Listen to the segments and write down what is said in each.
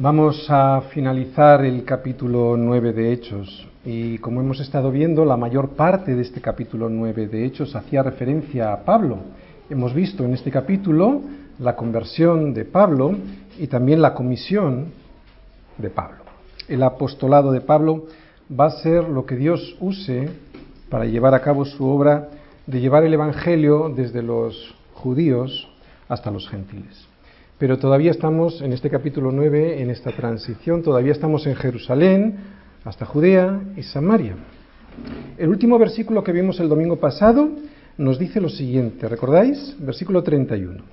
Vamos a finalizar el capítulo 9 de Hechos y como hemos estado viendo, la mayor parte de este capítulo 9 de Hechos hacía referencia a Pablo. Hemos visto en este capítulo la conversión de Pablo y también la comisión de Pablo. El apostolado de Pablo va a ser lo que Dios use para llevar a cabo su obra de llevar el Evangelio desde los judíos hasta los gentiles. Pero todavía estamos en este capítulo 9, en esta transición, todavía estamos en Jerusalén, hasta Judea y Samaria. El último versículo que vimos el domingo pasado nos dice lo siguiente, ¿recordáis? Versículo 31.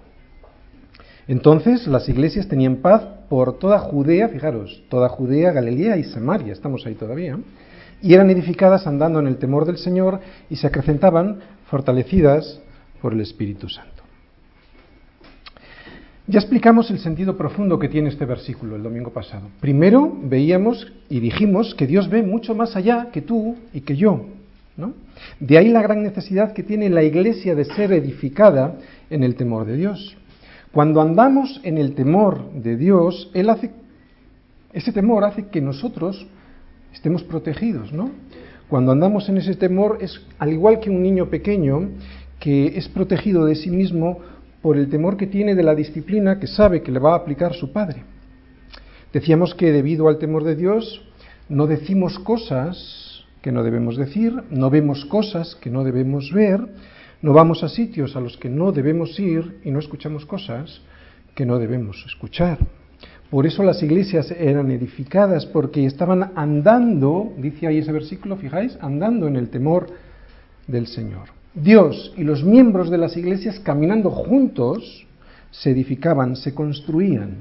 Entonces las iglesias tenían paz por toda Judea, fijaros, toda Judea, Galilea y Samaria, estamos ahí todavía, y eran edificadas andando en el temor del Señor y se acrecentaban fortalecidas por el Espíritu Santo. Ya explicamos el sentido profundo que tiene este versículo el domingo pasado. Primero veíamos y dijimos que Dios ve mucho más allá que tú y que yo. ¿no? De ahí la gran necesidad que tiene la iglesia de ser edificada en el temor de Dios. Cuando andamos en el temor de Dios, Él hace, ese temor hace que nosotros estemos protegidos, ¿no? Cuando andamos en ese temor es al igual que un niño pequeño que es protegido de sí mismo por el temor que tiene de la disciplina que sabe que le va a aplicar su padre. Decíamos que debido al temor de Dios no decimos cosas que no debemos decir, no vemos cosas que no debemos ver, no vamos a sitios a los que no debemos ir y no escuchamos cosas que no debemos escuchar. Por eso las iglesias eran edificadas, porque estaban andando, dice ahí ese versículo, fijáis, andando en el temor del Señor. Dios y los miembros de las iglesias caminando juntos se edificaban, se construían.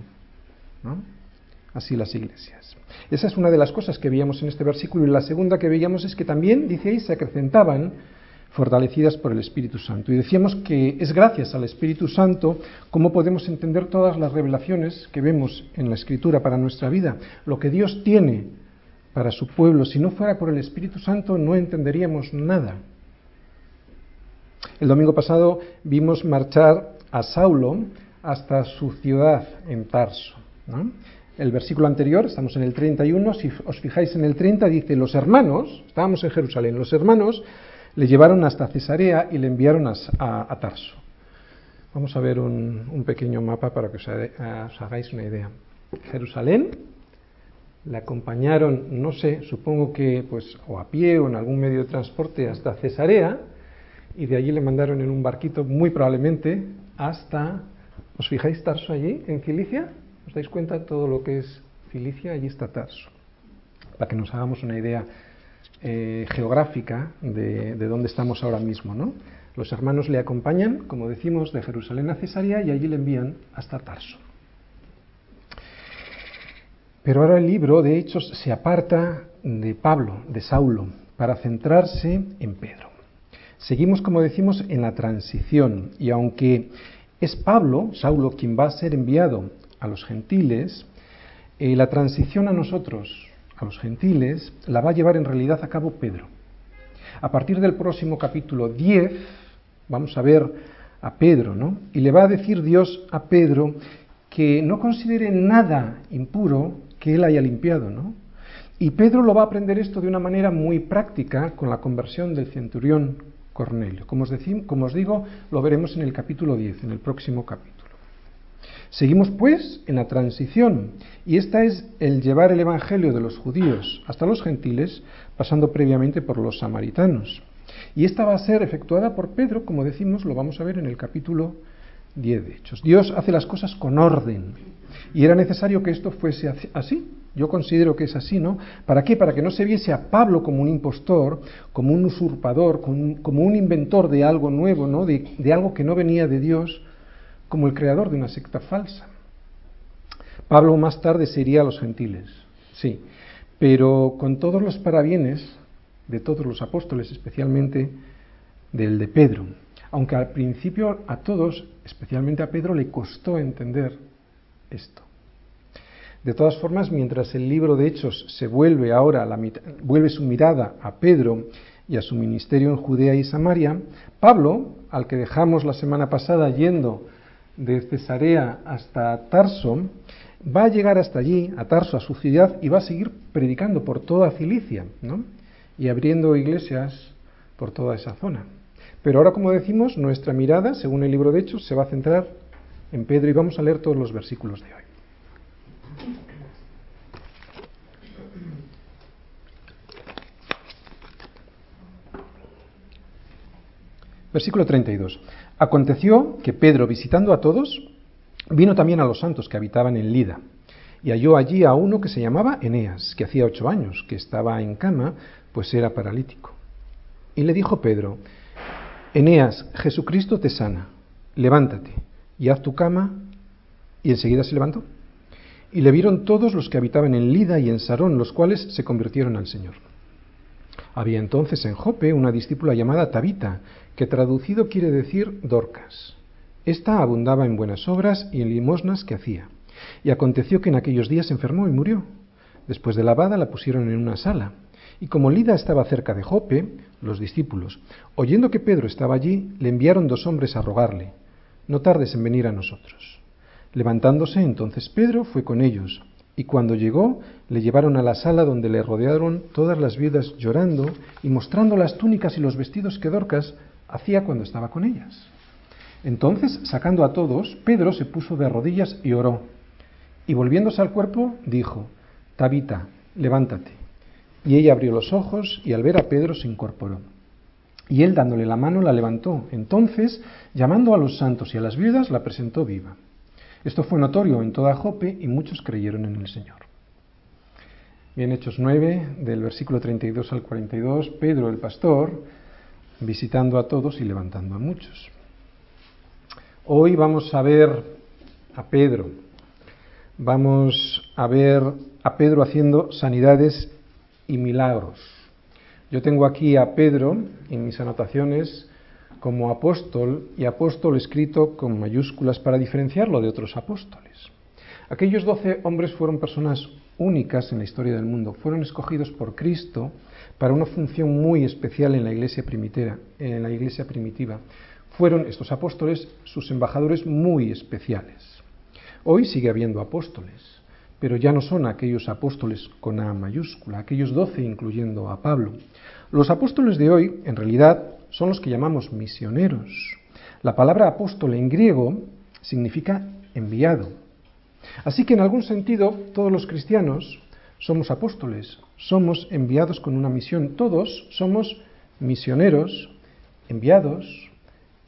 Así las iglesias. Esa es una de las cosas que veíamos en este versículo y la segunda que veíamos es que también, dice ahí, se acrecentaban fortalecidas por el Espíritu Santo. Y decíamos que es gracias al Espíritu Santo cómo podemos entender todas las revelaciones que vemos en la Escritura para nuestra vida, lo que Dios tiene para su pueblo. Si no fuera por el Espíritu Santo no entenderíamos nada. El domingo pasado vimos marchar a Saulo hasta su ciudad en Tarso. El versículo anterior, estamos en el 31, si os fijáis en el 30, dice, los hermanos, estábamos en Jerusalén, los hermanos le llevaron hasta Cesarea y le enviaron a, Tarso. Vamos a ver un, pequeño mapa para que os, os hagáis una idea. Jerusalén, le acompañaron, no sé, supongo que pues o a pie o en algún medio de transporte hasta Cesarea, y de allí le mandaron en un barquito, muy probablemente, hasta, ¿os fijáis Tarso allí, en Cilicia? ¿Os dais cuenta todo lo que es Cilicia? Allí está Tarso. Para que nos hagamos una idea eh, geográfica de, de, dónde estamos ahora mismo, ¿no? Los hermanos le acompañan, como decimos, de Jerusalén a Cesarea y allí le envían hasta Tarso. Pero ahora el libro, de Hechos, se aparta de Pablo, de Saulo, para centrarse en Pedro. Seguimos, como decimos, en la transición y aunque es Pablo, Saulo, quien va a ser enviado a los gentiles, eh, la transición a nosotros, a los gentiles, la va a llevar en realidad a cabo Pedro. A partir del próximo capítulo 10, vamos a ver a Pedro, ¿no? Y le va a decir Dios a Pedro que no considere nada impuro que él haya limpiado, ¿no? Y Pedro lo va a aprender esto de una manera muy práctica con la conversión del centurión Cornelio. Como os, como os digo, lo veremos en el capítulo 10, en el próximo capítulo. Seguimos pues en la transición, y esta es el llevar el Evangelio de los judíos hasta los gentiles, pasando previamente por los samaritanos. Y esta va a ser efectuada por Pedro, como decimos, lo vamos a ver en el capítulo 10 de Hechos. Dios hace las cosas con orden, y era necesario que esto fuese así, yo considero que es así, ¿no? ¿Para qué? Para que no se viese a Pablo como un impostor, como un usurpador, como un, inventor de algo nuevo, ¿no? De, de algo que no venía de Dios, como el creador de una secta falsa. Pablo más tarde se iría a los gentiles, sí, pero con todos los parabienes de todos los apóstoles, especialmente del de Pedro, aunque al principio a todos, especialmente a Pedro, le costó entender esto. De todas formas, mientras el libro de Hechos se vuelve ahora, la, vuelve su mirada a Pedro y a su ministerio en Judea y Samaria, Pablo, al que dejamos la semana pasada yendo de Cesarea hasta Tarso, va a llegar hasta allí, a Tarso, a su ciudad, y va a seguir predicando por toda Cilicia, ¿no? Y abriendo iglesias por toda esa zona. Pero ahora, como decimos, nuestra mirada, según el libro de Hechos, se va a centrar en Pedro y vamos a leer todos los versículos de hoy. Versículo 32. Aconteció que Pedro, visitando a todos, vino también a los santos que habitaban en Lida, y halló allí a uno que se llamaba Eneas, que hacía ocho años que estaba en cama, pues era paralítico. Y le dijo Pedro, Eneas, Jesucristo te sana, levántate y haz tu cama. Y enseguida se levantó. Y le vieron todos los que habitaban en Lida y en Sarón, los cuales se convirtieron al Señor. Había entonces en Jope una discípula llamada Tabita, que traducido quiere decir Dorcas. Esta abundaba en buenas obras y en limosnas que hacía. Y aconteció que en aquellos días se enfermó y murió. Después de lavada la pusieron en una sala. Y como Lida estaba cerca de Jope, los discípulos, oyendo que Pedro estaba allí, le enviaron dos hombres a rogarle, no tardes en venir a nosotros. Levantándose entonces Pedro fue con ellos, y cuando llegó le llevaron a la sala donde le rodearon todas las viudas llorando y mostrando las túnicas y los vestidos que Dorcas hacía cuando estaba con ellas. Entonces, sacando a todos, Pedro se puso de rodillas y oró. Y volviéndose al cuerpo, dijo, Tabita, levántate. Y ella abrió los ojos y al ver a Pedro se incorporó. Y él dándole la mano la levantó. Entonces, llamando a los santos y a las viudas, la presentó viva. Esto fue notorio en toda Jope y muchos creyeron en el Señor. Bien, Hechos 9, del versículo 32 al 42, Pedro el pastor, visitando a todos y levantando a muchos. Hoy vamos a ver a Pedro, vamos a ver a Pedro haciendo sanidades y milagros. Yo tengo aquí a Pedro en mis anotaciones como apóstol y apóstol escrito con mayúsculas para diferenciarlo de otros apóstoles. Aquellos doce hombres fueron personas únicas en la historia del mundo, fueron escogidos por Cristo para una función muy especial en la iglesia primitiva. Fueron estos apóstoles sus embajadores muy especiales. Hoy sigue habiendo apóstoles, pero ya no son aquellos apóstoles con A mayúscula, aquellos doce incluyendo a Pablo. Los apóstoles de hoy, en realidad, son los que llamamos misioneros. La palabra apóstol en griego significa enviado. Así que en algún sentido todos los cristianos somos apóstoles, somos enviados con una misión, todos somos misioneros, enviados,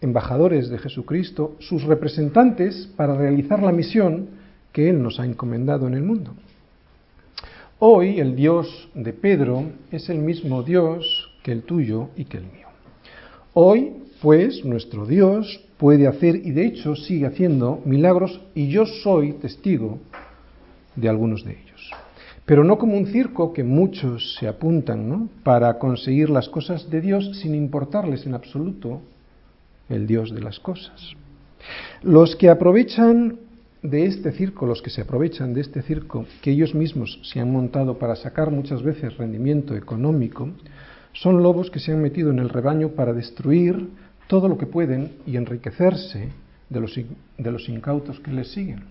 embajadores de Jesucristo, sus representantes para realizar la misión que Él nos ha encomendado en el mundo. Hoy el Dios de Pedro es el mismo Dios que el tuyo y que el mío. Hoy, pues, nuestro Dios puede hacer y de hecho sigue haciendo milagros y yo soy testigo de algunos de ellos. Pero no como un circo que muchos se apuntan ¿no? para conseguir las cosas de Dios sin importarles en absoluto el Dios de las cosas. Los que aprovechan de este circo, los que se aprovechan de este circo que ellos mismos se han montado para sacar muchas veces rendimiento económico, son lobos que se han metido en el rebaño para destruir todo lo que pueden y enriquecerse de los, de los incautos que les siguen.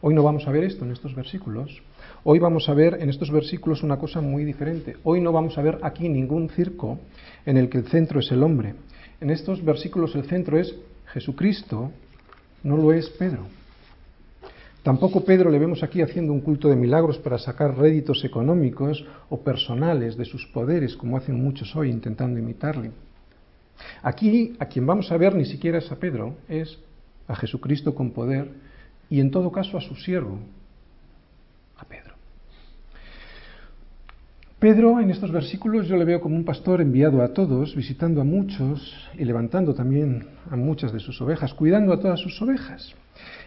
Hoy no vamos a ver esto en estos versículos. Hoy vamos a ver en estos versículos una cosa muy diferente. Hoy no vamos a ver aquí ningún circo en el que el centro es el hombre. En estos versículos el centro es Jesucristo no lo es Pedro. Tampoco Pedro le vemos aquí haciendo un culto de milagros para sacar réditos económicos o personales de sus poderes, como hacen muchos hoy intentando imitarle. Aquí a quien vamos a ver ni siquiera es a Pedro, es a Jesucristo con poder y en todo caso a su siervo, a Pedro. Pedro en estos versículos yo le veo como un pastor enviado a todos, visitando a muchos y levantando también a muchas de sus ovejas, cuidando a todas sus ovejas.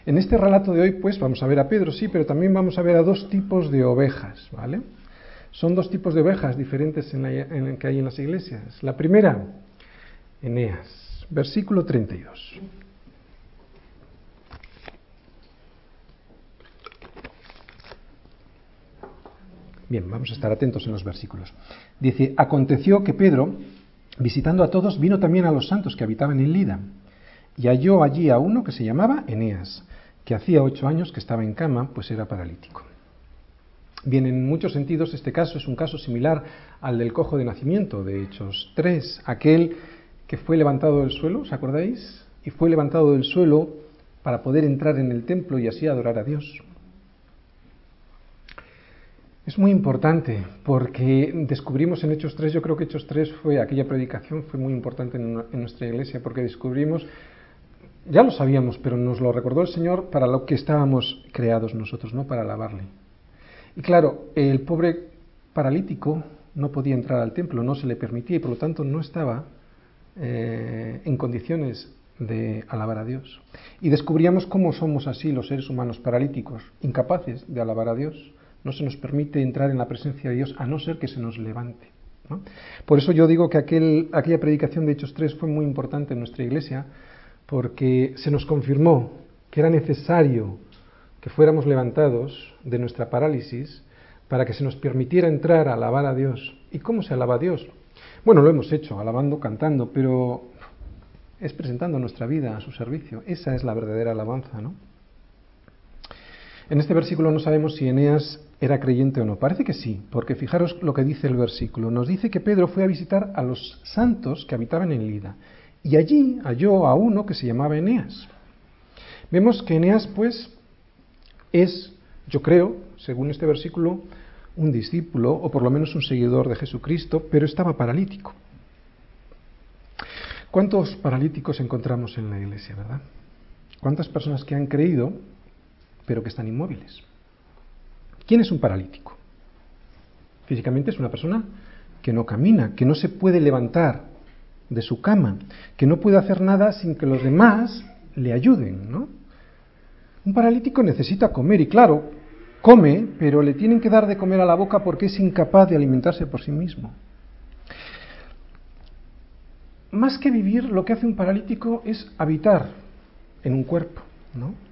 En este relato de hoy, pues vamos a ver a Pedro, sí, pero también vamos a ver a dos tipos de ovejas, ¿vale? Son dos tipos de ovejas diferentes en, la, que hay en las iglesias. La primera, Eneas, versículo 32. Bien, vamos a estar atentos en los versículos. Dice, aconteció que Pedro, visitando a todos, vino también a los santos que habitaban en Lida. Y halló allí a uno que se llamaba Eneas, que hacía ocho años que estaba en cama, pues era paralítico. Bien, en muchos sentidos este caso es un caso similar al del cojo de nacimiento de Hechos 3, aquel que fue levantado del suelo, ¿os acordáis? Y fue levantado del suelo para poder entrar en el templo y así adorar a Dios. Es muy importante porque descubrimos en Hechos 3, yo creo que Hechos 3 fue, aquella predicación fue muy importante en, nuestra iglesia porque descubrimos, ya lo sabíamos, pero nos lo recordó el Señor para lo que estábamos creados nosotros, no para alabarle. Y claro, el pobre paralítico no podía entrar al templo, no se le permitía y por lo tanto no estaba eh, en condiciones de alabar a Dios. Y descubríamos cómo somos así los seres humanos paralíticos, incapaces de alabar a Dios no se nos permite entrar en la presencia de Dios a no ser que se nos levante. Por eso yo digo que aquel, aquella predicación de Hechos 3 fue muy importante en nuestra iglesia, porque se nos confirmó que era necesario que fuéramos levantados de nuestra parálisis para que se nos permitiera entrar a alabar a Dios. ¿Y cómo se alaba a Dios? Bueno, lo hemos hecho, alabando, cantando, pero es presentando nuestra vida a su servicio. Esa es la verdadera alabanza, ¿no? En este versículo no sabemos si Eneas era creyente o no. Parece que sí, porque fijaros lo que dice el versículo. Nos dice que Pedro fue a visitar a los santos que habitaban en Lida y allí halló a uno que se llamaba Eneas. Vemos que Eneas, pues, es, yo creo, según este versículo, un discípulo o por lo menos un seguidor de Jesucristo, pero estaba paralítico. ¿Cuántos paralíticos encontramos en la iglesia, verdad? ¿Cuántas personas que han creído, pero que están inmóviles? ¿Quién es un paralítico? Físicamente es una persona que no camina, que no se puede levantar de su cama, que no puede hacer nada sin que los demás le ayuden, ¿no? Un paralítico necesita comer y claro, come, pero le tienen que dar de comer a la boca porque es incapaz de alimentarse por sí mismo. Más que vivir, lo que hace un paralítico es habitar en un cuerpo, ¿no?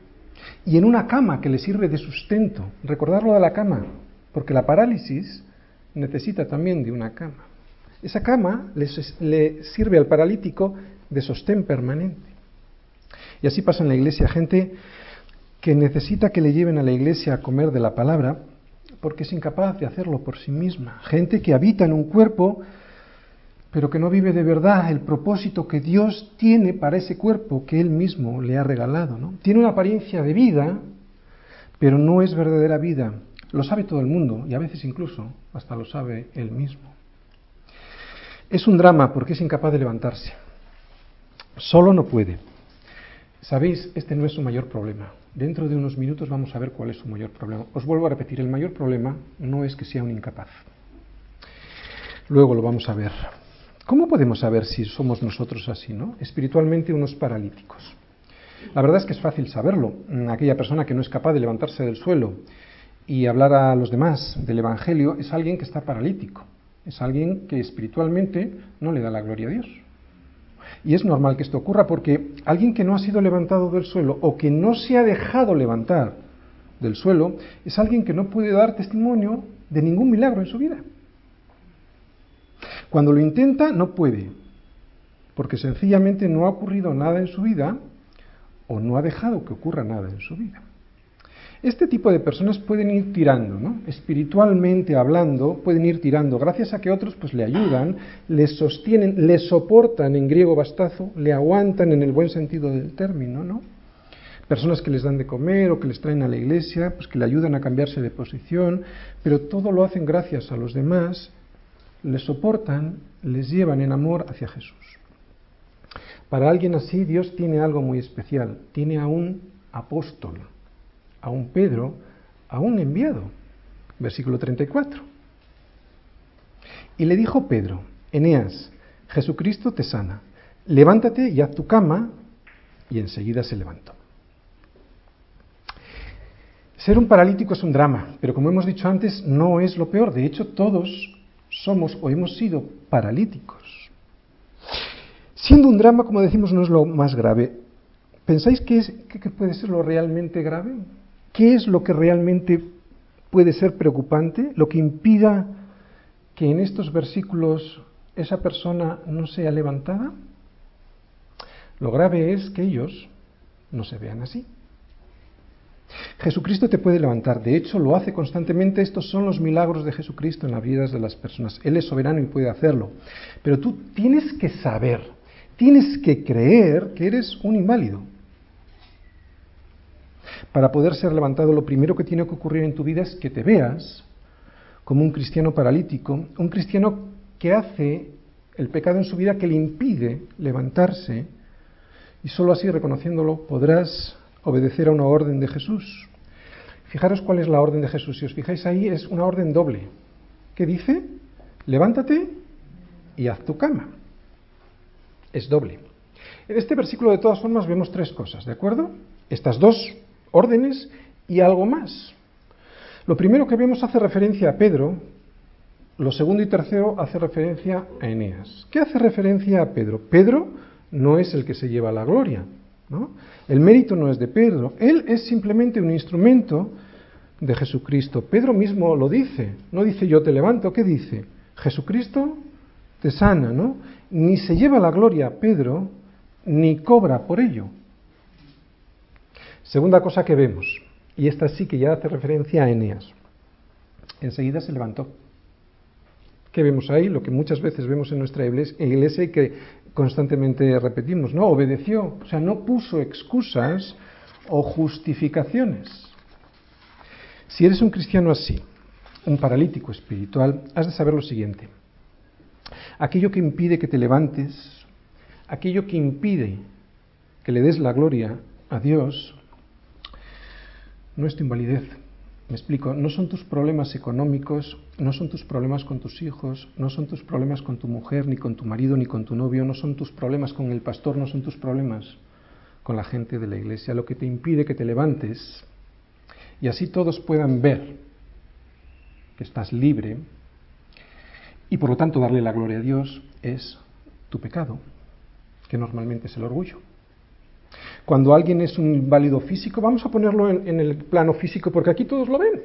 y en una cama que le sirve de sustento. Recordarlo de la cama, porque la parálisis necesita también de una cama. Esa cama le, sirve al paralítico de sostén permanente. Y así pasa en la iglesia gente que necesita que le lleven a la iglesia a comer de la palabra porque es incapaz de hacerlo por sí misma. Gente que habita en un cuerpo pero que no vive de verdad el propósito que Dios tiene para ese cuerpo que Él mismo le ha regalado. ¿no? Tiene una apariencia de vida, pero no es verdadera vida. Lo sabe todo el mundo y a veces incluso hasta lo sabe Él mismo. Es un drama porque es incapaz de levantarse. Solo no puede. Sabéis, este no es su mayor problema. Dentro de unos minutos vamos a ver cuál es su mayor problema. Os vuelvo a repetir, el mayor problema no es que sea un incapaz. Luego lo vamos a ver. ¿Cómo podemos saber si somos nosotros así, no? Espiritualmente unos paralíticos. La verdad es que es fácil saberlo. Aquella persona que no es capaz de levantarse del suelo y hablar a los demás del Evangelio es alguien que está paralítico. Es alguien que espiritualmente no le da la gloria a Dios. Y es normal que esto ocurra porque alguien que no ha sido levantado del suelo o que no se ha dejado levantar del suelo es alguien que no puede dar testimonio de ningún milagro en su vida. Cuando lo intenta, no puede, porque sencillamente no ha ocurrido nada en su vida o no ha dejado que ocurra nada en su vida. Este tipo de personas pueden ir tirando, ¿no? espiritualmente hablando, pueden ir tirando, gracias a que otros pues le ayudan, le sostienen, le soportan en griego bastazo, le aguantan en el buen sentido del término, ¿no? Personas que les dan de comer o que les traen a la iglesia, pues que le ayudan a cambiarse de posición, pero todo lo hacen gracias a los demás les soportan, les llevan en amor hacia Jesús. Para alguien así Dios tiene algo muy especial, tiene a un apóstol, a un Pedro, a un enviado. Versículo 34. Y le dijo Pedro, Eneas, Jesucristo te sana, levántate y haz tu cama, y enseguida se levantó. Ser un paralítico es un drama, pero como hemos dicho antes, no es lo peor. De hecho, todos somos o hemos sido paralíticos. Siendo un drama, como decimos, no es lo más grave. ¿Pensáis que, es, que puede ser lo realmente grave? ¿Qué es lo que realmente puede ser preocupante? Lo que impida que en estos versículos esa persona no sea levantada. Lo grave es que ellos no se vean así. Jesucristo te puede levantar, de hecho lo hace constantemente, estos son los milagros de Jesucristo en las vidas de las personas. Él es soberano y puede hacerlo. Pero tú tienes que saber, tienes que creer que eres un inválido. Para poder ser levantado, lo primero que tiene que ocurrir en tu vida es que te veas como un cristiano paralítico, un cristiano que hace el pecado en su vida que le impide levantarse y sólo así reconociéndolo podrás obedecer a una orden de Jesús. Fijaros cuál es la orden de Jesús. Si os fijáis ahí, es una orden doble. ¿Qué dice? Levántate y haz tu cama. Es doble. En este versículo, de todas formas, vemos tres cosas, ¿de acuerdo? Estas dos órdenes y algo más. Lo primero que vemos hace referencia a Pedro, lo segundo y tercero hace referencia a Eneas. ¿Qué hace referencia a Pedro? Pedro no es el que se lleva la gloria. ¿no? El mérito no es de Pedro, él es simplemente un instrumento de Jesucristo. Pedro mismo lo dice, no dice yo te levanto, ¿qué dice? Jesucristo te sana, ¿no? Ni se lleva la gloria Pedro, ni cobra por ello. Segunda cosa que vemos, y esta sí que ya hace referencia a Eneas. Enseguida se levantó. ¿Qué vemos ahí? Lo que muchas veces vemos en nuestra iglesia y que constantemente repetimos, no, obedeció, o sea, no puso excusas o justificaciones. Si eres un cristiano así, un paralítico espiritual, has de saber lo siguiente. Aquello que impide que te levantes, aquello que impide que le des la gloria a Dios, no es tu invalidez, me explico, no son tus problemas económicos, no son tus problemas con tus hijos, no son tus problemas con tu mujer, ni con tu marido, ni con tu novio, no son tus problemas con el pastor, no son tus problemas con la gente de la iglesia. Lo que te impide que te levantes y así todos puedan ver que estás libre y por lo tanto darle la gloria a Dios es tu pecado, que normalmente es el orgullo. Cuando alguien es un inválido físico, vamos a ponerlo en, el plano físico porque aquí todos lo ven.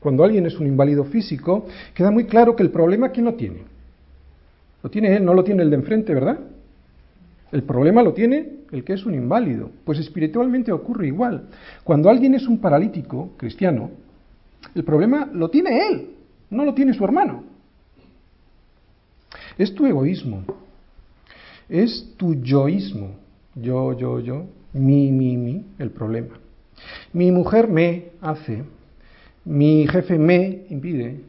Cuando alguien es un inválido físico, queda muy claro que el problema ¿quién lo tiene? Lo tiene él, no lo tiene el de enfrente, ¿verdad? El problema lo tiene el que es un inválido. Pues espiritualmente ocurre igual. Cuando alguien es un paralítico cristiano, el problema lo tiene él, no lo tiene su hermano. Es tu egoísmo, es tu yoísmo, yo, yo, yo, mi, mi, mi, el problema. Mi mujer me hace, mi jefe me impide,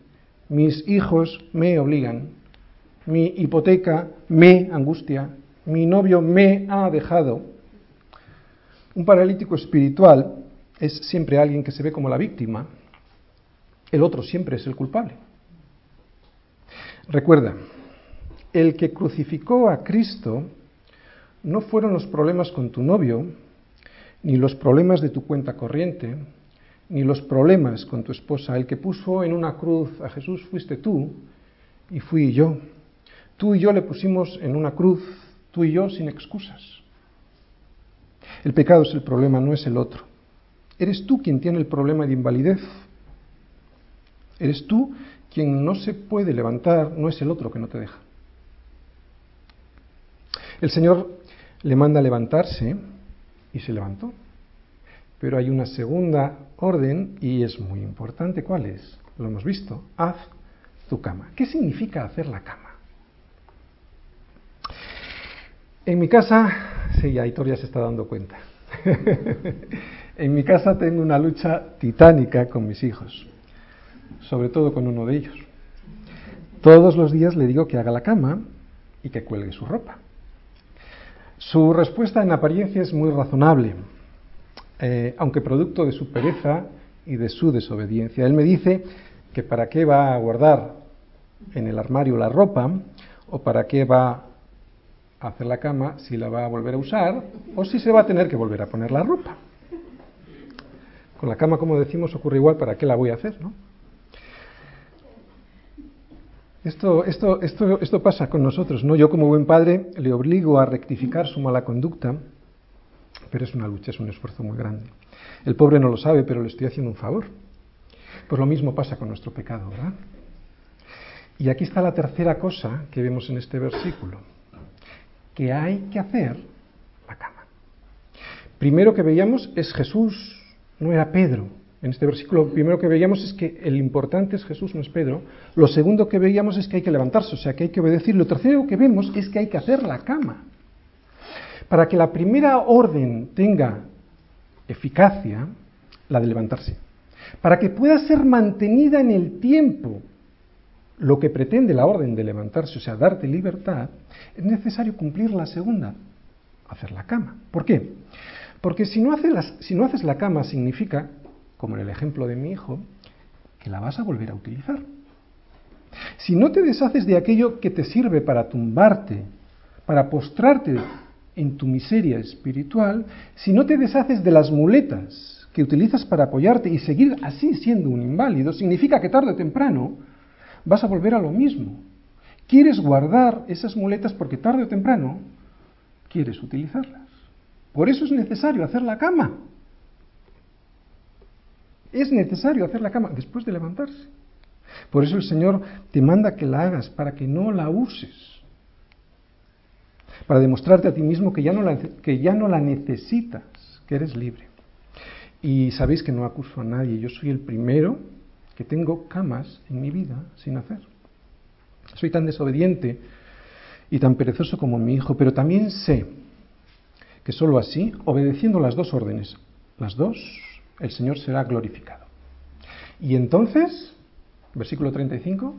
mis hijos me obligan, mi hipoteca me angustia, mi novio me ha dejado. Un paralítico espiritual es siempre alguien que se ve como la víctima, el otro siempre es el culpable. Recuerda, el que crucificó a Cristo no fueron los problemas con tu novio, ni los problemas de tu cuenta corriente, ni los problemas con tu esposa. El que puso en una cruz a Jesús fuiste tú y fui yo. Tú y yo le pusimos en una cruz, tú y yo sin excusas. El pecado es el problema, no es el otro. Eres tú quien tiene el problema de invalidez. Eres tú quien no se puede levantar, no es el otro que no te deja. El Señor le manda a levantarse y se levantó. Pero hay una segunda orden y es muy importante. ¿Cuál es? Lo hemos visto. Haz tu cama. ¿Qué significa hacer la cama? En mi casa, sí, Aitor ya se está dando cuenta. en mi casa tengo una lucha titánica con mis hijos, sobre todo con uno de ellos. Todos los días le digo que haga la cama y que cuelgue su ropa. Su respuesta en apariencia es muy razonable, eh, aunque producto de su pereza y de su desobediencia. Él me dice que para qué va a guardar en el armario la ropa o para qué va a hacer la cama si la va a volver a usar o si se va a tener que volver a poner la ropa. Con la cama, como decimos, ocurre igual, ¿para qué la voy a hacer? ¿no? Esto, esto, esto, esto pasa con nosotros, ¿no? Yo como buen padre le obligo a rectificar su mala conducta, pero es una lucha, es un esfuerzo muy grande. El pobre no lo sabe, pero le estoy haciendo un favor. Pues lo mismo pasa con nuestro pecado, ¿verdad? Y aquí está la tercera cosa que vemos en este versículo, que hay que hacer primero que veíamos es Jesús, no era Pedro. En este versículo, lo primero que veíamos es que el importante es Jesús, no es Pedro. Lo segundo que veíamos es que hay que levantarse, o sea, que hay que obedecer. Lo tercero que vemos es que hay que hacer la cama. Para que la primera orden tenga eficacia, la de levantarse. Para que pueda ser mantenida en el tiempo lo que pretende la orden de levantarse, o sea, darte libertad, es necesario cumplir la segunda, hacer la cama. ¿Por qué? Porque si no, si no haces la cama significa, como en el ejemplo de mi hijo, que la vas a volver a utilizar. Si no te deshaces de aquello que te sirve para tumbarte, para postrarte en tu miseria espiritual, si no te deshaces de las muletas que utilizas para apoyarte y seguir así siendo un inválido, significa que tarde o temprano vas a volver a lo mismo. Quieres guardar esas muletas porque tarde o temprano quieres utilizarlas. Por eso es necesario hacer la cama. Es necesario hacer la cama después de levantarse. Por eso el Señor te manda que la hagas para que no la uses. Para demostrarte a ti mismo que ya no la, que ya no la necesitas, que eres libre. Y sabéis que no acuso a nadie. Yo soy el primero que tengo camas en mi vida sin hacer. Soy tan desobediente y tan perezoso como mi hijo, pero también sé que solo así, obedeciendo las dos órdenes, las dos, el Señor será glorificado. Y entonces, versículo 35,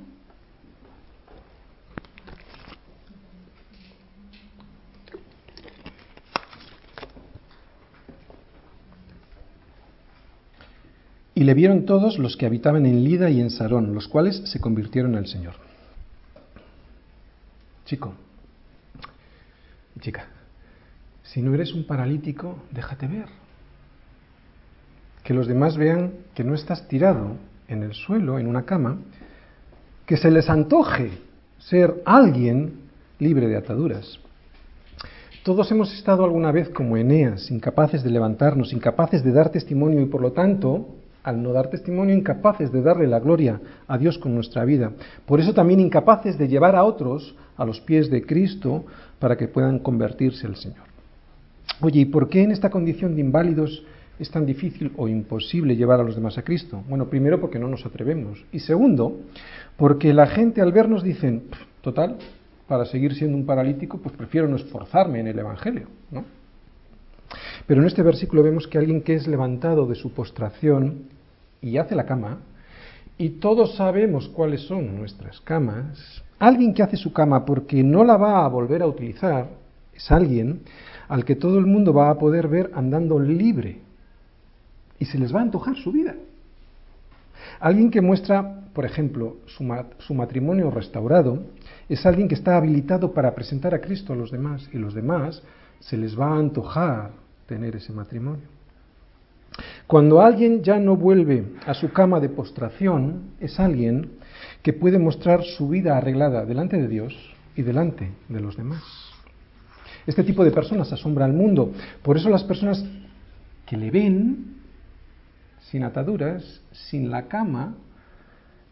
Y le vieron todos los que habitaban en Lida y en Sarón, los cuales se convirtieron al Señor. Chico, chica, si no eres un paralítico, déjate ver. Que los demás vean que no estás tirado en el suelo, en una cama, que se les antoje ser alguien libre de ataduras. Todos hemos estado alguna vez como Eneas, incapaces de levantarnos, incapaces de dar testimonio y por lo tanto al no dar testimonio, incapaces de darle la gloria a Dios con nuestra vida. Por eso también incapaces de llevar a otros a los pies de Cristo para que puedan convertirse al Señor. Oye, ¿y por qué en esta condición de inválidos es tan difícil o imposible llevar a los demás a Cristo? Bueno, primero porque no nos atrevemos. Y segundo, porque la gente al vernos dicen, total, para seguir siendo un paralítico, pues prefiero no esforzarme en el Evangelio, ¿no? Pero en este versículo vemos que alguien que es levantado de su postración y hace la cama, y todos sabemos cuáles son nuestras camas, alguien que hace su cama porque no la va a volver a utilizar, es alguien al que todo el mundo va a poder ver andando libre y se les va a antojar su vida. Alguien que muestra, por ejemplo, su, matrimonio restaurado, es alguien que está habilitado para presentar a Cristo a los demás y los demás se les va a antojar tener ese matrimonio. Cuando alguien ya no vuelve a su cama de postración, es alguien que puede mostrar su vida arreglada delante de Dios y delante de los demás. Este tipo de personas asombra al mundo. Por eso las personas que le ven sin ataduras, sin la cama,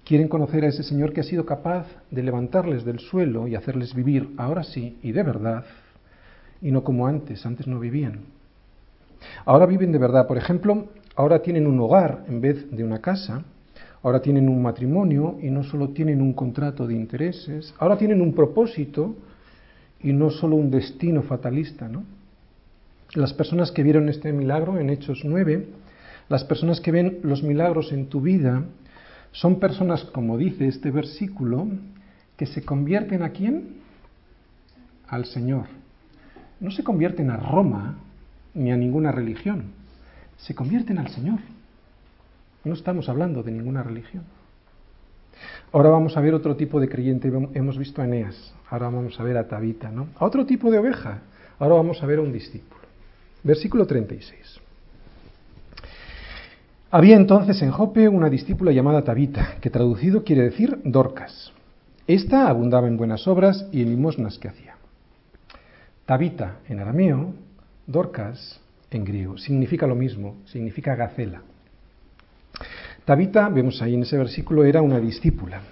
quieren conocer a ese Señor que ha sido capaz de levantarles del suelo y hacerles vivir ahora sí y de verdad, y no como antes, antes no vivían. Ahora viven de verdad. Por ejemplo, ahora tienen un hogar en vez de una casa. Ahora tienen un matrimonio y no solo tienen un contrato de intereses. Ahora tienen un propósito y no solo un destino fatalista, ¿no? Las personas que vieron este milagro en Hechos 9, las personas que ven los milagros en tu vida, son personas, como dice este versículo, que se convierten a quién? Al Señor. No se convierten a Roma, ni a ninguna religión. Se convierten al Señor. No estamos hablando de ninguna religión. Ahora vamos a ver otro tipo de creyente. Hemos visto a Eneas. Ahora vamos a ver a Tabita, ¿no? A otro tipo de oveja. Ahora vamos a ver a un discípulo. Versículo 36. Había entonces en Jope una discípula llamada Tabita, que traducido quiere decir Dorcas. Esta abundaba en buenas obras y en limosnas que hacía. Tabita, en arameo, Dorcas, en griego, significa lo mismo, significa gacela. Tabita, vemos ahí en ese versículo, era una discípula.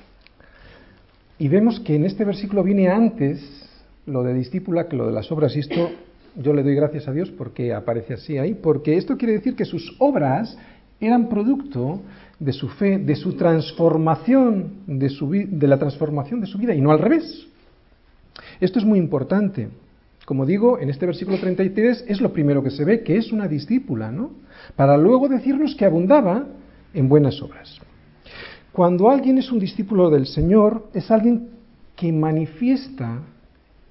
Y vemos que en este versículo viene antes lo de discípula que lo de las obras, y esto yo le doy gracias a Dios porque aparece así ahí, porque esto quiere decir que sus obras eran producto de su fe, de su transformación, de, su, de la transformación de su vida, y no al revés. Esto es muy importante. Como digo, en este versículo 33 es lo primero que se ve, que es una discípula, ¿no? Para luego decirnos que abundaba en buenas obras. Cuando alguien es un discípulo del Señor, es alguien que manifiesta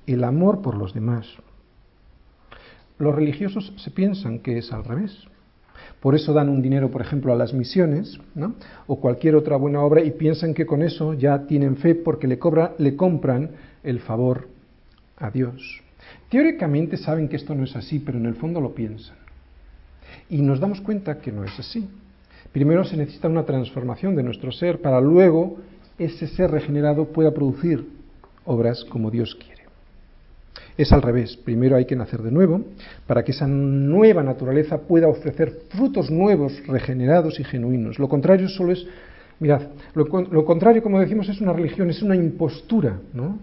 el amor por los demás. Los religiosos se piensan que es al revés. Por eso dan un dinero, por ejemplo, a las misiones o cualquier otra buena obra y piensan que con eso ya tienen fe porque le, le compran el favor a Dios. Teóricamente saben que esto no es así, pero en el fondo lo piensan. Y nos damos cuenta que no es así. Primero se necesita una transformación de nuestro ser para luego ese ser regenerado pueda producir obras como Dios quiere. Es al revés. Primero hay que nacer de nuevo para que esa nueva naturaleza pueda ofrecer frutos nuevos, regenerados y genuinos. Lo contrario solo es, mirad, lo, lo contrario, como decimos, es una religión, es una impostura, ¿no?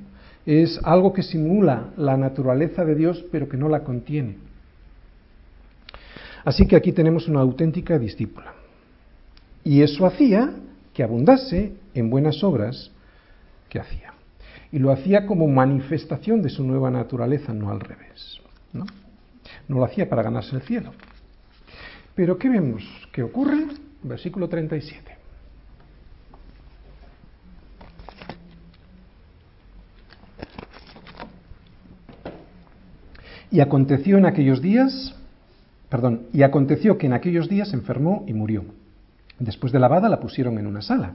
Es algo que simula la naturaleza de Dios, pero que no la contiene. Así que aquí tenemos una auténtica discípula. Y eso hacía que abundase en buenas obras que hacía y lo hacía como manifestación de su nueva naturaleza, no al revés. ¿no? no lo hacía para ganarse el cielo. Pero ¿qué vemos? ¿Qué ocurre? Versículo 37. Y aconteció en aquellos días, perdón, y aconteció que en aquellos días enfermó y murió. Después de lavada la pusieron en una sala.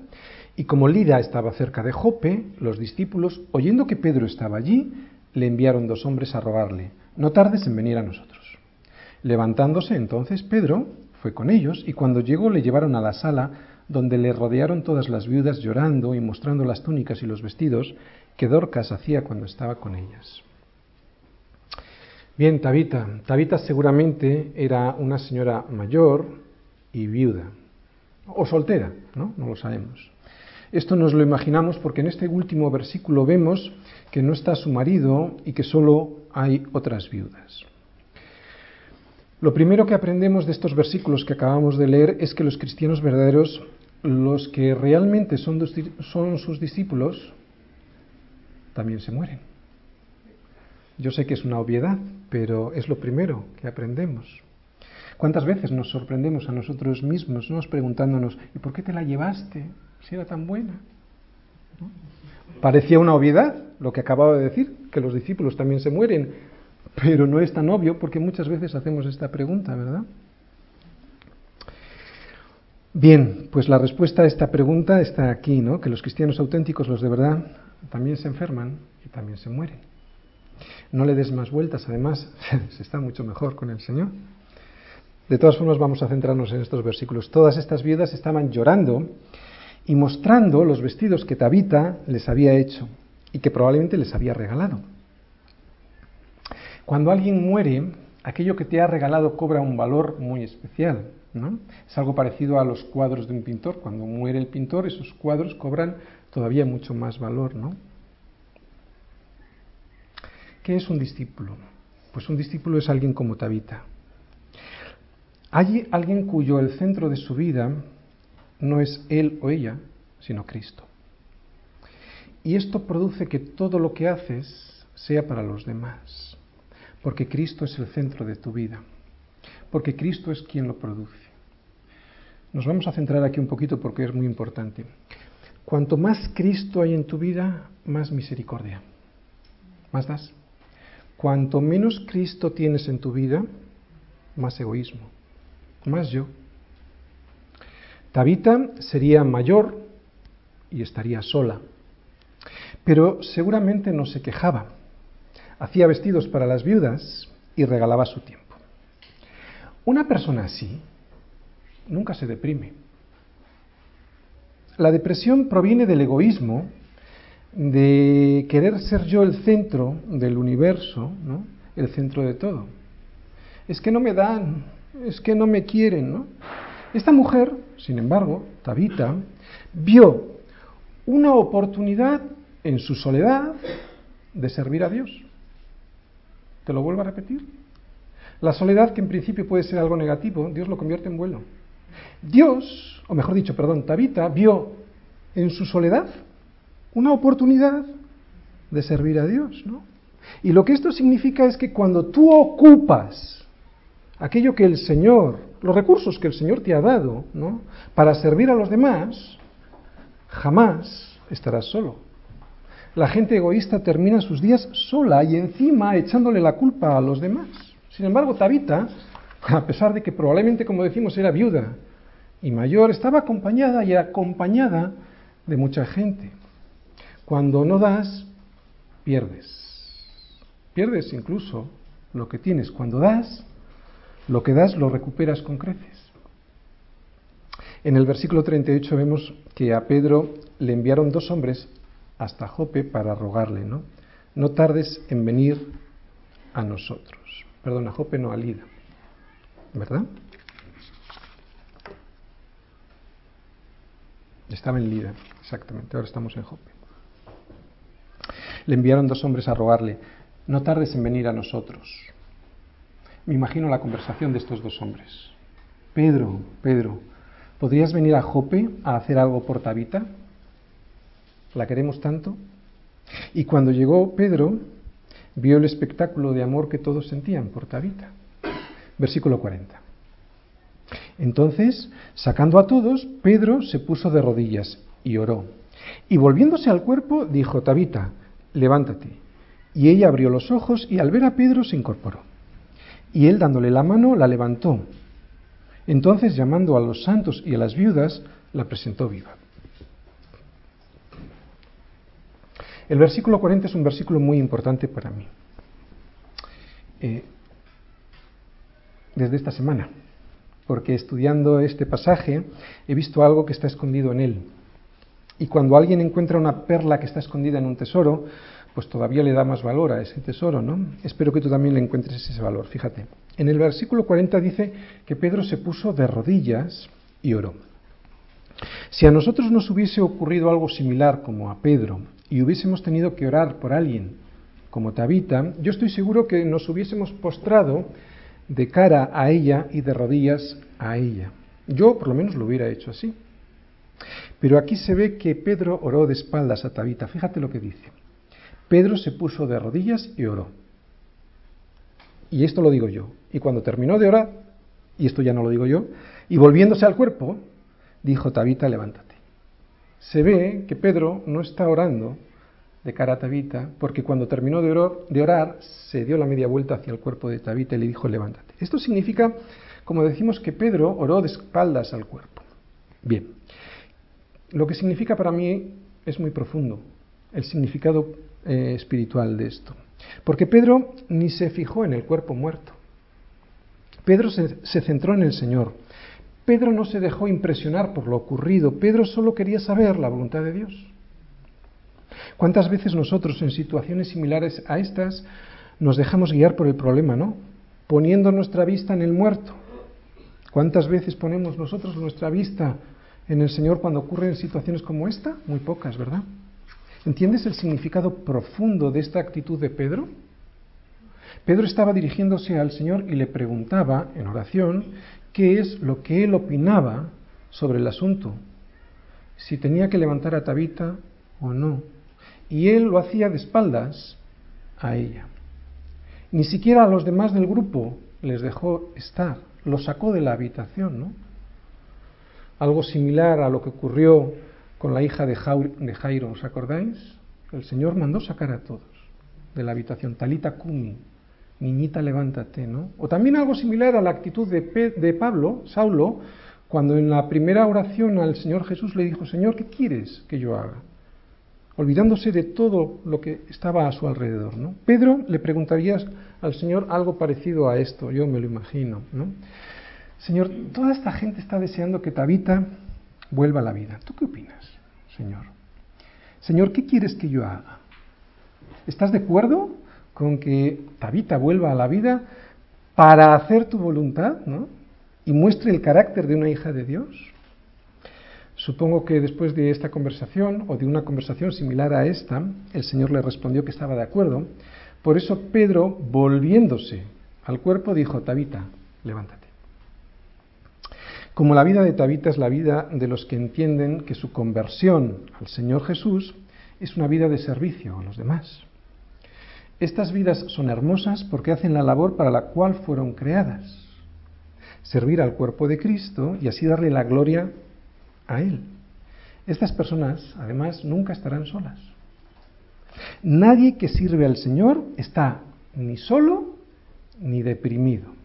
Y como Lida estaba cerca de Jope, los discípulos, oyendo que Pedro estaba allí, le enviaron dos hombres a rogarle, no tardes en venir a nosotros. Levantándose entonces Pedro fue con ellos y cuando llegó le llevaron a la sala donde le rodearon todas las viudas llorando y mostrando las túnicas y los vestidos que Dorcas hacía cuando estaba con ellas. Bien, Tabita. Tabita seguramente era una señora mayor y viuda, o soltera, ¿no? No lo sabemos. Esto nos lo imaginamos porque en este último versículo vemos que no está su marido y que solo hay otras viudas. Lo primero que aprendemos de estos versículos que acabamos de leer es que los cristianos verdaderos, los que realmente son, sus discípulos, también se mueren. Yo sé que es una obviedad, pero es lo primero que aprendemos. ¿Cuántas veces nos sorprendemos a nosotros mismos, nos preguntándonos, ¿y por qué te la llevaste? Si era tan buena. Parecía una obviedad lo que acababa de decir, que los discípulos también se mueren, pero no es tan obvio porque muchas veces hacemos esta pregunta, ¿verdad? Bien, pues la respuesta a esta pregunta está aquí, ¿no? Que los cristianos auténticos, los de verdad, también se enferman y también se mueren. No le des más vueltas, además, se está mucho mejor con el Señor. De todas formas, vamos a centrarnos en estos versículos. Todas estas viudas estaban llorando y mostrando los vestidos que Tabita les había hecho y que probablemente les había regalado. Cuando alguien muere, aquello que te ha regalado cobra un valor muy especial. ¿no? Es algo parecido a los cuadros de un pintor. Cuando muere el pintor, esos cuadros cobran todavía mucho más valor. ¿no? ¿Qué es un discípulo? Pues un discípulo es alguien como Tabita. Hay alguien cuyo el centro de su vida no es él o ella, sino Cristo. Y esto produce que todo lo que haces sea para los demás, porque Cristo es el centro de tu vida, porque Cristo es quien lo produce. Nos vamos a centrar aquí un poquito porque es muy importante. Cuanto más Cristo hay en tu vida, más misericordia, más das. Cuanto menos Cristo tienes en tu vida, más egoísmo, más yo. Tabita sería mayor y estaría sola, pero seguramente no se quejaba. Hacía vestidos para las viudas y regalaba su tiempo. Una persona así nunca se deprime. La depresión proviene del egoísmo, de querer ser yo el centro del universo, el centro de todo. Es que no me dan, es que no me quieren, ¿no? Esta mujer, sin embargo, Tabita, vio una oportunidad en su soledad de servir a Dios. Te lo vuelvo a repetir. La soledad, que en principio puede ser algo negativo, Dios lo convierte en vuelo. Dios, o mejor dicho, perdón, Tabita vio en su soledad una oportunidad de servir a Dios, ¿no? Y lo que esto significa es que cuando tú ocupas aquello que el Señor, los recursos que el Señor te ha dado, ¿no? Para servir a los demás, jamás estarás solo. La gente egoísta termina sus días sola y encima echándole la culpa a los demás. Sin embargo, Tabita, a pesar de que probablemente, como decimos, era viuda y mayor, estaba acompañada y acompañada de mucha gente. Cuando no das, pierdes. Pierdes incluso lo que tienes. Cuando das, lo que das lo recuperas con creces. En el versículo 38 vemos que a Pedro le enviaron dos hombres hasta Jope para rogarle, ¿no? No tardes en venir a nosotros. Perdón, a Jope no a Lida. ¿Verdad? Estaba en Lida, exactamente. Ahora estamos en Jope. Le enviaron dos hombres a rogarle, no tardes en venir a nosotros. Me imagino la conversación de estos dos hombres. Pedro, Pedro, ¿podrías venir a Jope a hacer algo por Tabita? ¿La queremos tanto? Y cuando llegó Pedro, vio el espectáculo de amor que todos sentían por Tabita. Versículo 40. Entonces, sacando a todos, Pedro se puso de rodillas y oró. Y volviéndose al cuerpo, dijo, Tabita, levántate. Y ella abrió los ojos y al ver a Pedro se incorporó. Y él dándole la mano la levantó. Entonces, llamando a los santos y a las viudas, la presentó viva. El versículo 40 es un versículo muy importante para mí. Eh, desde esta semana, porque estudiando este pasaje he visto algo que está escondido en él. Y cuando alguien encuentra una perla que está escondida en un tesoro, pues todavía le da más valor a ese tesoro, ¿no? Espero que tú también le encuentres ese valor. Fíjate, en el versículo 40 dice que Pedro se puso de rodillas y oró. Si a nosotros nos hubiese ocurrido algo similar como a Pedro y hubiésemos tenido que orar por alguien como Tabita, yo estoy seguro que nos hubiésemos postrado de cara a ella y de rodillas a ella. Yo por lo menos lo hubiera hecho así. Pero aquí se ve que Pedro oró de espaldas a Tabita. Fíjate lo que dice. Pedro se puso de rodillas y oró. Y esto lo digo yo. Y cuando terminó de orar, y esto ya no lo digo yo, y volviéndose al cuerpo, dijo Tabita, levántate. Se ve que Pedro no está orando de cara a Tabita, porque cuando terminó de orar, de orar, se dio la media vuelta hacia el cuerpo de Tabita y le dijo, levántate. Esto significa, como decimos, que Pedro oró de espaldas al cuerpo. Bien, lo que significa para mí es muy profundo, el significado eh, espiritual de esto. Porque Pedro ni se fijó en el cuerpo muerto. Pedro se, se centró en el Señor. Pedro no se dejó impresionar por lo ocurrido. Pedro solo quería saber la voluntad de Dios. ¿Cuántas veces nosotros en situaciones similares a estas nos dejamos guiar por el problema, no? Poniendo nuestra vista en el muerto. ¿Cuántas veces ponemos nosotros nuestra vista en el Señor cuando ocurren situaciones como esta? Muy pocas, ¿verdad? ¿Entiendes el significado profundo de esta actitud de Pedro? Pedro estaba dirigiéndose al Señor y le preguntaba en oración qué es lo que él opinaba sobre el asunto, si tenía que levantar a Tabita o no. Y él lo hacía de espaldas a ella. Ni siquiera a los demás del grupo les dejó estar, lo sacó de la habitación, ¿no? Algo similar a lo que ocurrió con la hija de Jairo, ¿os acordáis? El Señor mandó sacar a todos de la habitación, talita kumi, niñita levántate, ¿no? O también algo similar a la actitud de, de Pablo, Saulo, cuando en la primera oración al Señor Jesús le dijo, Señor, ¿qué quieres que yo haga? Olvidándose de todo lo que estaba a su alrededor, ¿no? Pedro le preguntaría al Señor algo parecido a esto, yo me lo imagino, ¿no? Señor, toda esta gente está deseando que Tabita vuelva a la vida. ¿Tú qué opinas? Señor. Señor, ¿qué quieres que yo haga? ¿Estás de acuerdo con que Tabita vuelva a la vida para hacer tu voluntad, ¿no? Y muestre el carácter de una hija de Dios. Supongo que después de esta conversación o de una conversación similar a esta, el Señor le respondió que estaba de acuerdo. Por eso Pedro, volviéndose al cuerpo, dijo, Tabita, levántate. Como la vida de Tabita es la vida de los que entienden que su conversión al Señor Jesús es una vida de servicio a los demás. Estas vidas son hermosas porque hacen la labor para la cual fueron creadas. Servir al cuerpo de Cristo y así darle la gloria a Él. Estas personas, además, nunca estarán solas. Nadie que sirve al Señor está ni solo ni deprimido.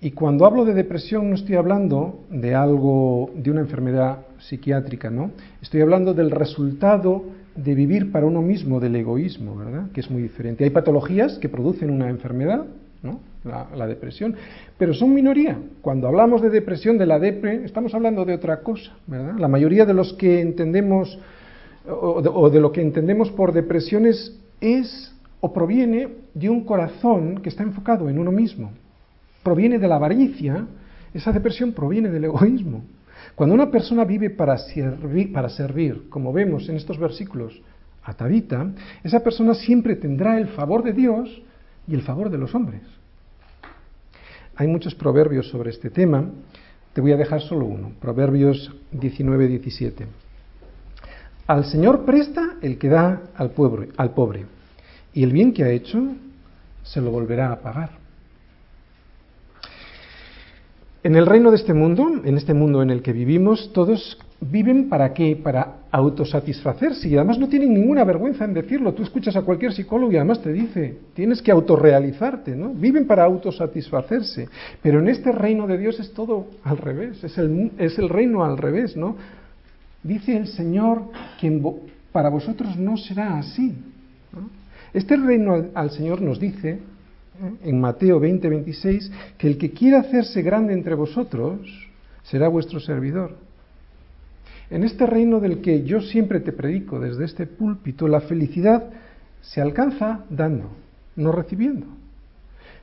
Y cuando hablo de depresión no estoy hablando de algo, de una enfermedad psiquiátrica, ¿no? Estoy hablando del resultado de vivir para uno mismo, del egoísmo, ¿verdad? Que es muy diferente. Hay patologías que producen una enfermedad, ¿no? La, depresión, pero son minoría. Cuando hablamos de depresión, de la depre, estamos hablando de otra cosa, ¿verdad? La mayoría de los que entendemos o de, lo que entendemos por depresiones es o proviene de un corazón que está enfocado en uno mismo. Proviene de la avaricia, esa depresión proviene del egoísmo. Cuando una persona vive para servir, para servir, como vemos en estos versículos, a Tabita, esa persona siempre tendrá el favor de Dios y el favor de los hombres. Hay muchos proverbios sobre este tema, te voy a dejar solo uno, Proverbios 19-17. Al Señor presta el que da al al pobre, y el bien que ha hecho se lo volverá a pagar. En el reino de este mundo, en este mundo en el que vivimos, todos viven para qué? Para autosatisfacerse y además no tienen ninguna vergüenza en decirlo. Tú escuchas a cualquier psicólogo y además te dice, tienes que autorrealizarte, ¿no? Viven para autosatisfacerse. Pero en este reino de Dios es todo al revés, es el, es el reino al revés, ¿no? Dice el Señor que para vosotros no será así. Este reino al, Señor nos dice. En Mateo 20, 26, que el que quiera hacerse grande entre vosotros será vuestro servidor. En este reino del que yo siempre te predico desde este púlpito, la felicidad se alcanza dando, no recibiendo.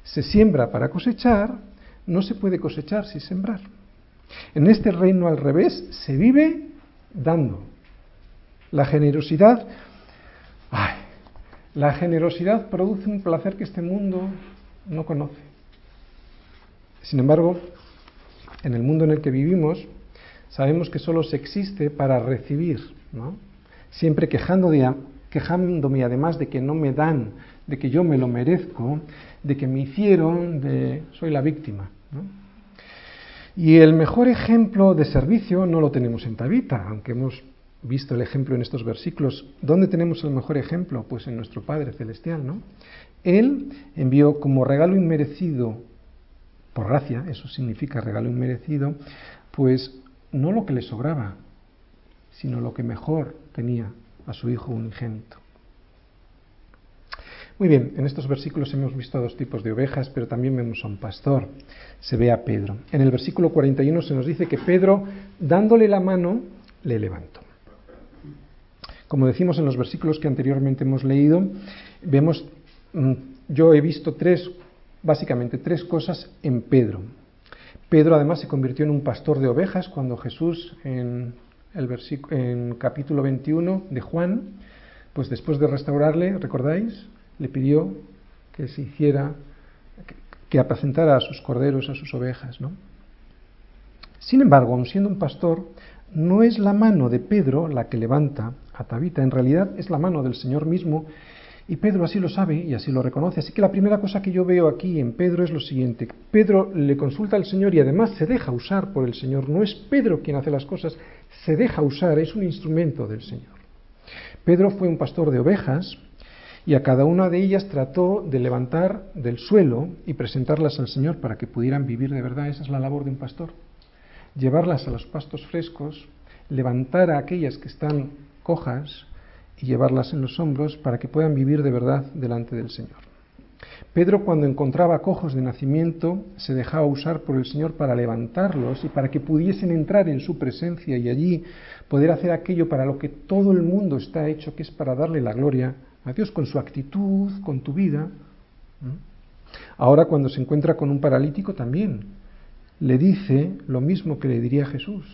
Se siembra para cosechar, no se puede cosechar sin sembrar. En este reino al revés se vive dando. La generosidad, ay, la generosidad produce un placer que este mundo no conoce. Sin embargo, en el mundo en el que vivimos, sabemos que solo se existe para recibir, ¿no? Siempre quejando de, quejándome además de que no me dan, de que yo me lo merezco, de que me hicieron, de soy la víctima. Y el mejor ejemplo de servicio no lo tenemos en Tabita, aunque hemos visto el ejemplo en estos versículos. ¿Dónde tenemos el mejor ejemplo? Pues en nuestro Padre Celestial, ¿no? Él envió como regalo inmerecido, por gracia, eso significa regalo inmerecido, pues no lo que le sobraba, sino lo que mejor tenía a su Hijo unigénito. Muy bien, en estos versículos hemos visto dos tipos de ovejas, pero también vemos a un pastor. Se ve a Pedro. En el versículo 41 se nos dice que Pedro, dándole la mano, le levantó. Como decimos en los versículos que anteriormente hemos leído, vemos, mm, yo he visto tres, básicamente tres cosas en Pedro. Pedro además se convirtió en un pastor de ovejas cuando Jesús en el en capítulo 21 de Juan, pues después de restaurarle, ¿recordáis? le pidió que se hiciera, que, apacentara a sus corderos, a sus ovejas, ¿no? Sin embargo, aun siendo un pastor, no es la mano de Pedro la que levanta en realidad es la mano del Señor mismo, y Pedro así lo sabe y así lo reconoce. Así que la primera cosa que yo veo aquí en Pedro es lo siguiente. Pedro le consulta al Señor y además se deja usar por el Señor. No es Pedro quien hace las cosas, se deja usar, es un instrumento del Señor. Pedro fue un pastor de ovejas, y a cada una de ellas trató de levantar del suelo y presentarlas al Señor para que pudieran vivir de verdad. Esa es la labor de un pastor. Llevarlas a los pastos frescos, levantar a aquellas que están cojas y llevarlas en los hombros para que puedan vivir de verdad delante del Señor. Pedro cuando encontraba cojos de nacimiento se dejaba usar por el Señor para levantarlos y para que pudiesen entrar en su presencia y allí poder hacer aquello para lo que todo el mundo está hecho, que es para darle la gloria a Dios con su actitud, con tu vida. Ahora cuando se encuentra con un paralítico también le dice lo mismo que le diría Jesús,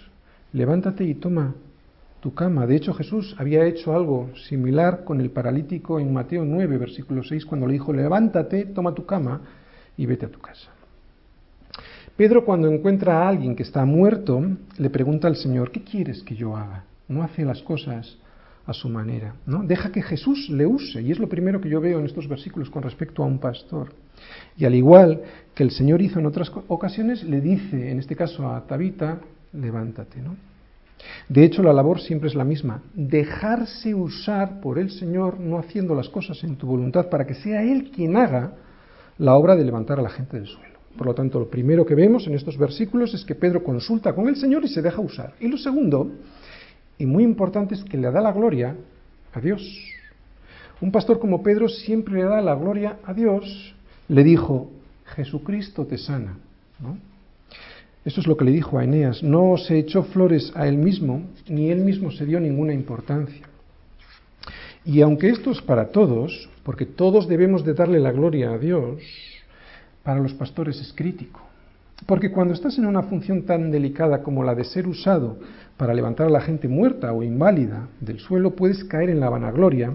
levántate y toma tu cama. De hecho Jesús había hecho algo similar con el paralítico en Mateo 9, versículo 6, cuando le dijo, levántate, toma tu cama. y vete a tu casa. Pedro cuando encuentra a alguien que está muerto, le pregunta al Señor, ¿qué quieres que yo haga? No hace las cosas a su manera, ¿no? Deja que Jesús le use, y es lo primero que yo veo en estos versículos con respecto a un pastor. Y al igual que el Señor hizo en otras ocasiones, le dice, en este caso a Tabita, levántate, ¿no? De hecho, la labor siempre es la misma, dejarse usar por el Señor, no haciendo las cosas en tu voluntad, para que sea Él quien haga la obra de levantar a la gente del suelo. Por lo tanto, lo primero que vemos en estos versículos es que Pedro consulta con el Señor y se deja usar. Y lo segundo, y muy importante, es que le da la gloria a Dios. Un pastor como Pedro siempre le da la gloria a Dios. Le dijo, Jesucristo te sana. ¿no? Eso es lo que le dijo a Eneas. No se echó flores a él mismo, ni él mismo se dio ninguna importancia. Y aunque esto es para todos, porque todos debemos de darle la gloria a Dios, para los pastores es crítico. Porque cuando estás en una función tan delicada como la de ser usado para levantar a la gente muerta o inválida del suelo, puedes caer en la vanagloria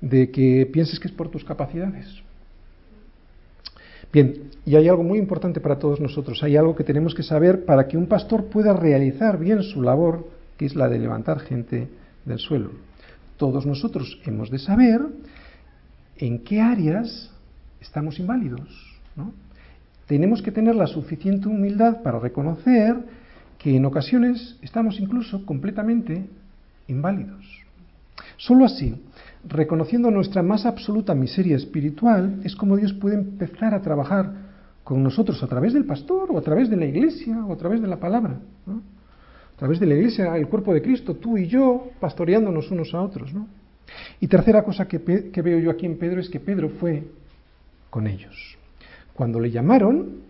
de que pienses que es por tus capacidades. Bien, y hay algo muy importante para todos nosotros, hay algo que tenemos que saber para que un pastor pueda realizar bien su labor, que es la de levantar gente del suelo. Todos nosotros hemos de saber en qué áreas estamos inválidos. Tenemos que tener la suficiente humildad para reconocer que en ocasiones estamos incluso completamente inválidos. Solo así, reconociendo nuestra más absoluta miseria espiritual, es como Dios puede empezar a trabajar con nosotros a través del pastor o a través de la iglesia o a través de la palabra. a través de la iglesia, el cuerpo de Cristo, tú y yo, pastoreándonos unos a otros. Y tercera cosa que, que veo yo aquí en Pedro es que Pedro fue con ellos. Cuando le llamaron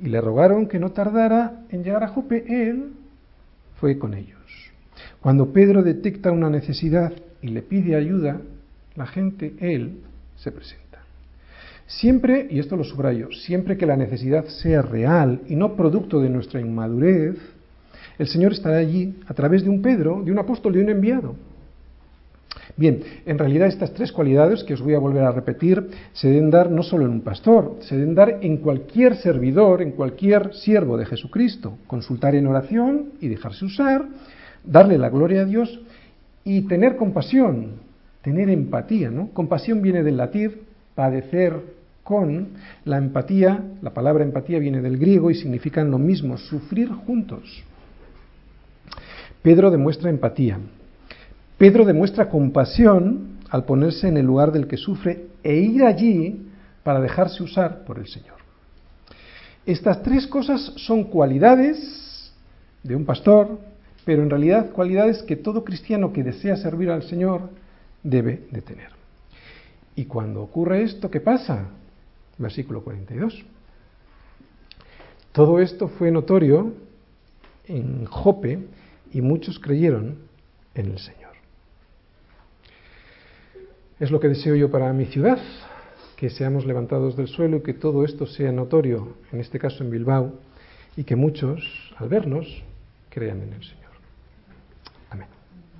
y le rogaron que no tardara en llegar a Jope, él fue con ellos. Cuando Pedro detecta una necesidad y le pide ayuda, la gente, él, se presenta. Siempre, y esto lo subrayo, siempre que la necesidad sea real y no producto de nuestra inmadurez, el Señor estará allí a través de un Pedro, de un apóstol, de un enviado. Bien, en realidad estas tres cualidades que os voy a volver a repetir se deben dar no solo en un pastor, se deben dar en cualquier servidor, en cualquier siervo de Jesucristo. Consultar en oración y dejarse usar, darle la gloria a Dios y tener compasión, tener empatía, ¿no? Compasión viene del latín padecer con, la empatía, la palabra empatía viene del griego y significan lo mismo, sufrir juntos. Pedro demuestra empatía. Pedro demuestra compasión al ponerse en el lugar del que sufre e ir allí para dejarse usar por el Señor. Estas tres cosas son cualidades de un pastor, pero en realidad cualidades que todo cristiano que desea servir al Señor debe de tener. Y cuando ocurre esto, ¿qué pasa? Versículo 42. Todo esto fue notorio en Jope y muchos creyeron en el Señor. Es lo que deseo yo para mi ciudad, que seamos levantados del suelo y que todo esto sea notorio, en este caso en Bilbao, y que muchos, al vernos, crean en el Señor.